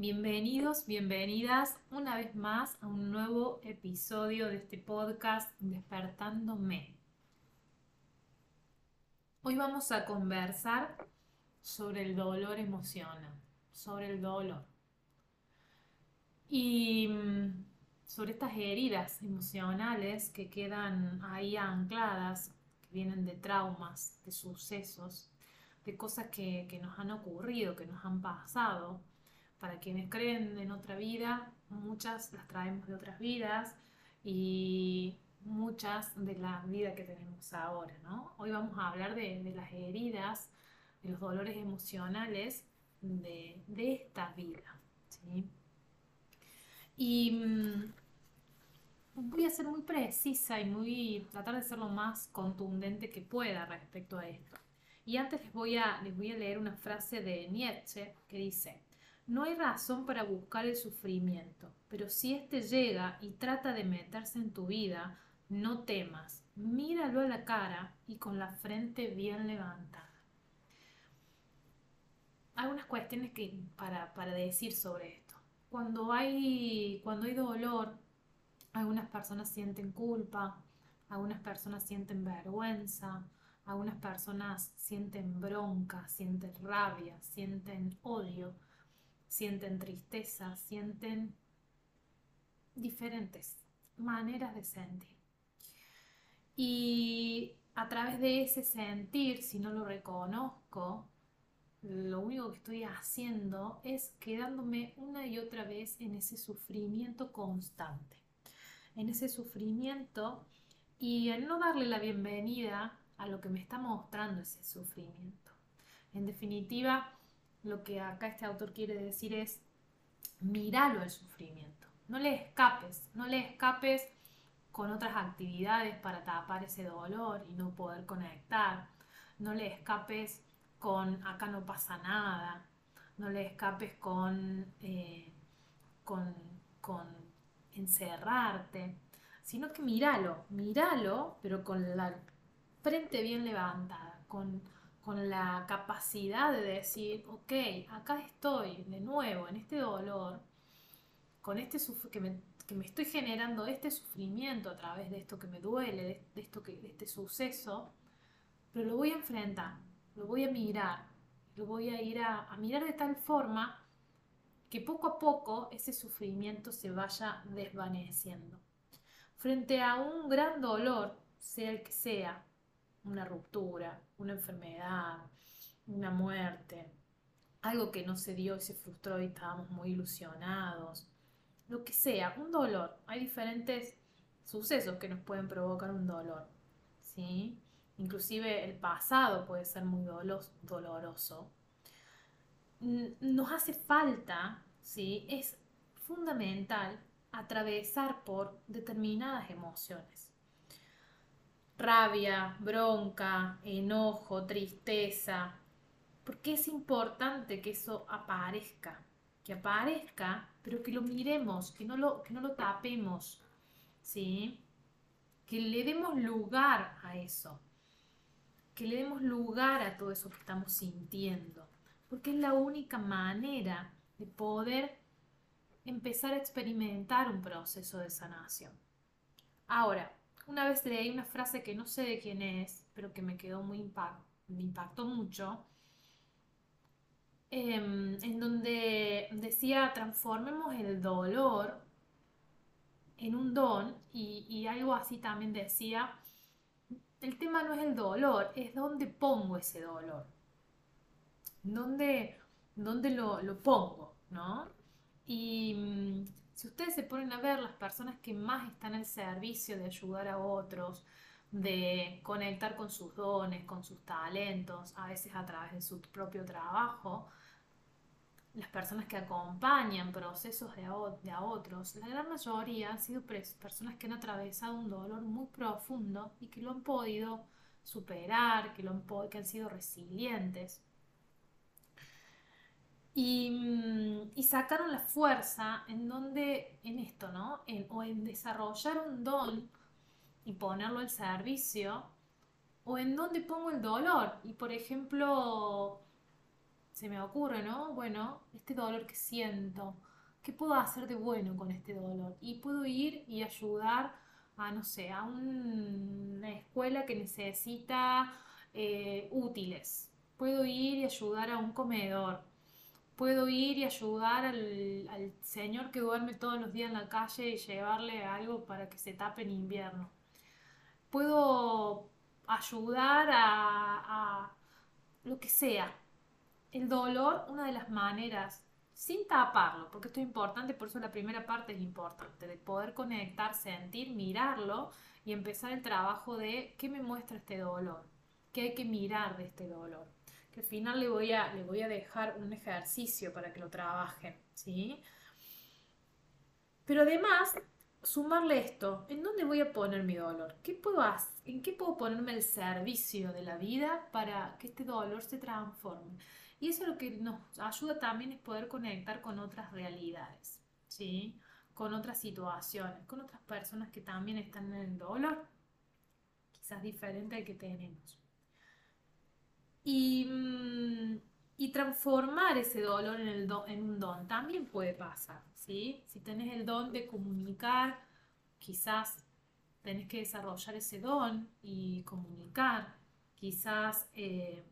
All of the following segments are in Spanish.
Bienvenidos, bienvenidas una vez más a un nuevo episodio de este podcast Despertándome. Hoy vamos a conversar sobre el dolor emocional, sobre el dolor y mm, sobre estas heridas emocionales que quedan ahí ancladas, que vienen de traumas, de sucesos, de cosas que, que nos han ocurrido, que nos han pasado para quienes creen en otra vida, muchas las traemos de otras vidas y muchas de la vida que tenemos ahora, ¿no? Hoy vamos a hablar de, las heridas, de los dolores emocionales de, esta vida, ¿sí? Y mm, voy a ser muy precisa y muy tratar de ser lo más contundente que pueda respecto a esto. Y antes les voy a, les voy a leer una frase de Nietzsche que dice, no hay razón para buscar el sufrimiento, pero si éste llega y trata de meterse en tu vida, no temas, míralo a la cara y con la frente bien levantada. Algunas cuestiones que, para, para decir sobre esto. Cuando hay, cuando hay dolor, algunas personas sienten culpa, algunas personas sienten vergüenza, algunas personas sienten bronca, sienten rabia, sienten odio sienten tristeza, sienten diferentes maneras de sentir. Y a través de ese sentir, si no lo reconozco, lo único que estoy haciendo es quedándome una y otra vez en ese sufrimiento constante, en ese sufrimiento y en no darle la bienvenida a lo que me está mostrando ese sufrimiento. En definitiva, lo que acá este autor quiere decir es, míralo el sufrimiento, no le escapes, no le escapes con otras actividades para tapar ese dolor y no poder conectar, no le escapes con acá no pasa nada, no le escapes con, eh, con, con encerrarte, sino que míralo, míralo, pero con la frente bien levantada, con con la capacidad de decir, ok, acá estoy de nuevo en este dolor, con este que me, que me estoy generando este sufrimiento a través de esto que me duele, de, esto que, este suceso, pero lo voy a enfrentar, lo voy a mirar, lo voy a ir a mirar de tal forma que poco a poco ese sufrimiento se vaya desvaneciendo. Frente a un gran dolor, sea el que sea, una ruptura, una enfermedad, una muerte, algo que no se dio y se frustró y estábamos muy ilusionados, lo que sea, un dolor. Hay diferentes sucesos que nos pueden provocar un dolor, ¿sí? Inclusive el pasado puede ser muy doloroso. Nos hace falta, ¿sí? Es fundamental atravesar por determinadas emociones rabia, bronca, enojo, tristeza, porque es importante que eso aparezca, que aparezca, pero que lo miremos, que no lo, que no lo tapemos, ¿sí? Que le demos lugar a eso, que le demos lugar a todo eso que estamos sintiendo, porque es la única manera de poder empezar a experimentar un proceso de sanación. Ahora, una vez leí una frase que no sé de quién es, pero que me quedó muy impact me impactó mucho, em, en donde decía transformemos el dolor en un don y, algo así también decía, el tema no es el dolor, es dónde pongo ese dolor, dónde, dónde lo, lo pongo, ¿no? Y mm, si ustedes se ponen a ver las personas que más están al servicio de ayudar a otros, de conectar con sus dones, con sus talentos, a veces a través de su propio trabajo, las personas que acompañan procesos de a, otros, la gran mayoría han sido personas que han atravesado un dolor muy profundo y que lo han podido superar, que, lo han, que han sido resilientes. Mm, y, sacaron la fuerza en donde, en esto, ¿no? En, o en desarrollar un don y ponerlo al servicio, o en donde pongo el dolor. Y por ejemplo, se me ocurre, ¿no? Bueno, este dolor que siento, ¿qué puedo hacer de bueno con este dolor? Y puedo ir y ayudar a, no sé, a una escuela que necesita eh, útiles. Puedo ir y ayudar a un comedor. Puedo ir y ayudar al, señor que duerme todos los días en la calle y llevarle algo para que se tape en invierno. Puedo ayudar a, a lo que sea. El dolor, una de las maneras sin taparlo, porque esto es importante, por eso la primera parte es importante, de poder conectar, sentir, mirarlo y empezar el trabajo de qué me muestra este dolor, qué hay que mirar de este dolor. Al final le voy a, le voy a dejar un ejercicio para que lo trabajen, ¿sí? Pero además, sumarle esto, ¿en dónde voy a poner mi dolor? ¿Qué puedo hacer? ¿En qué puedo ponerme el servicio de la vida para que este dolor se transforme? Y eso lo que nos ayuda también es poder conectar con otras realidades, ¿sí? Con otras situaciones, con otras personas que también están en el dolor, quizás diferente al que tenemos. Y, mm, y transformar ese dolor en, el en un don también puede pasar, ¿sí? Si tenés el don de comunicar, quizás tenés que desarrollar ese don y comunicar, quizás eh,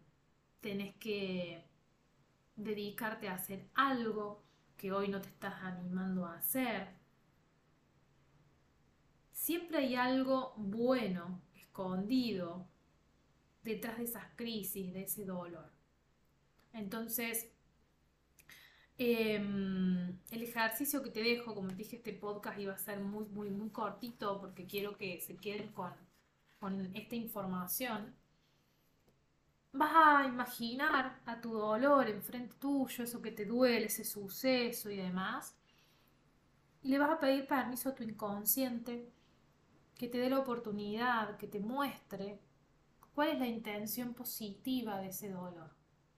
tenés que dedicarte a hacer algo que hoy no te estás animando a hacer. Siempre hay algo bueno escondido detrás de esas crisis, de ese dolor. Entonces, em, el ejercicio que te dejo, como te dije, este podcast iba a ser muy, muy, muy cortito porque quiero que se queden con, con esta información vas a imaginar a tu dolor enfrente tuyo, eso que te duele, ese suceso y demás, y le vas a pedir permiso a tu inconsciente que te dé la oportunidad, que te muestre cuál es la intención positiva de ese dolor.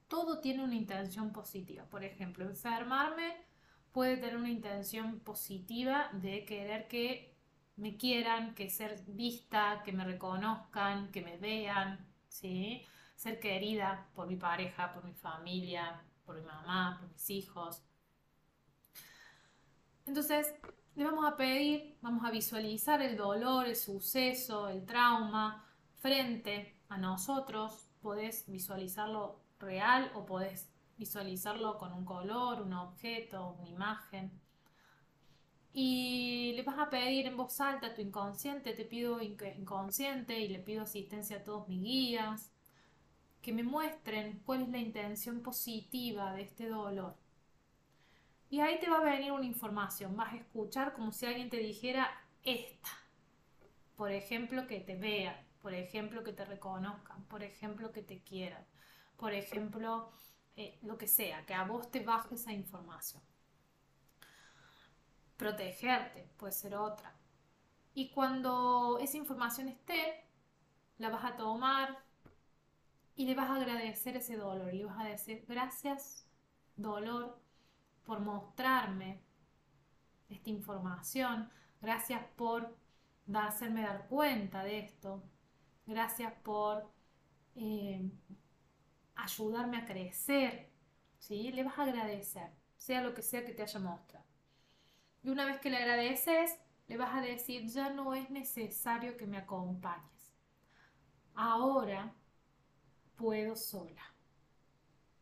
Todo tiene una intención positiva. Por ejemplo, enfermarme puede tener una intención positiva de querer que me quieran, que ser vista, que me reconozcan, que me vean, ¿sí? ser querida por mi pareja, por mi familia, por mi mamá, por mis hijos. Entonces, le vamos a pedir, vamos a visualizar el dolor, el suceso, el trauma frente a nosotros. Podés visualizarlo real o podés visualizarlo con un color, un objeto, una imagen. Y le vas a pedir en voz alta a tu inconsciente, te pido inconsciente y le pido asistencia a todos mis guías, que me muestren cuál es la intención positiva de este dolor. Y ahí te va a venir una información, vas a escuchar como si alguien te dijera esta. Por ejemplo, que te vean, por ejemplo, que te reconozcan, por ejemplo, que te quieran, por ejemplo, eh, lo que sea, que a vos te baje esa información. Protegerte puede ser otra. Y cuando esa información esté, la vas a tomar, y le vas a agradecer ese dolor, le vas a decir, gracias dolor por mostrarme esta información, gracias por hacerme dar cuenta de esto, gracias por eh, ayudarme a crecer, ¿sí? Le vas a agradecer, sea lo que sea que te haya mostrado. Y una vez que le agradeces, le vas a decir, ya no es necesario que me acompañes. Ahora puedo sola,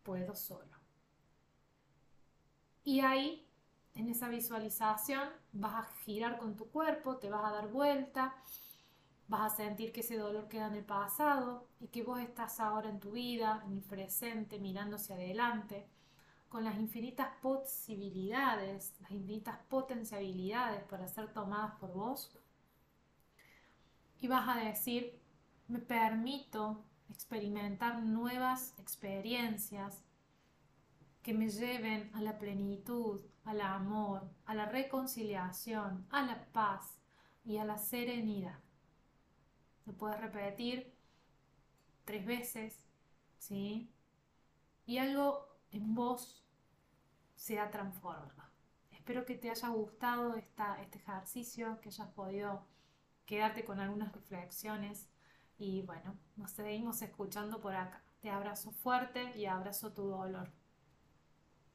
puedo solo. Y ahí, en esa visualización, vas a girar con tu cuerpo, te vas a dar vuelta, vas a sentir que ese dolor queda en el pasado y que vos estás ahora en tu vida, en el presente, mirando hacia adelante, con las infinitas posibilidades, las infinitas potencialidades para ser tomadas por vos. Y vas a decir, me permito experimentar nuevas experiencias que me lleven a la plenitud, al amor, a la reconciliación, a la paz y a la serenidad. Lo puedes repetir tres veces, ¿sí? Y algo en vos se ha transformado. Espero que te haya gustado esta, este ejercicio, que hayas podido quedarte con algunas reflexiones y bueno, nos seguimos escuchando por acá. Te abrazo fuerte y abrazo tu dolor.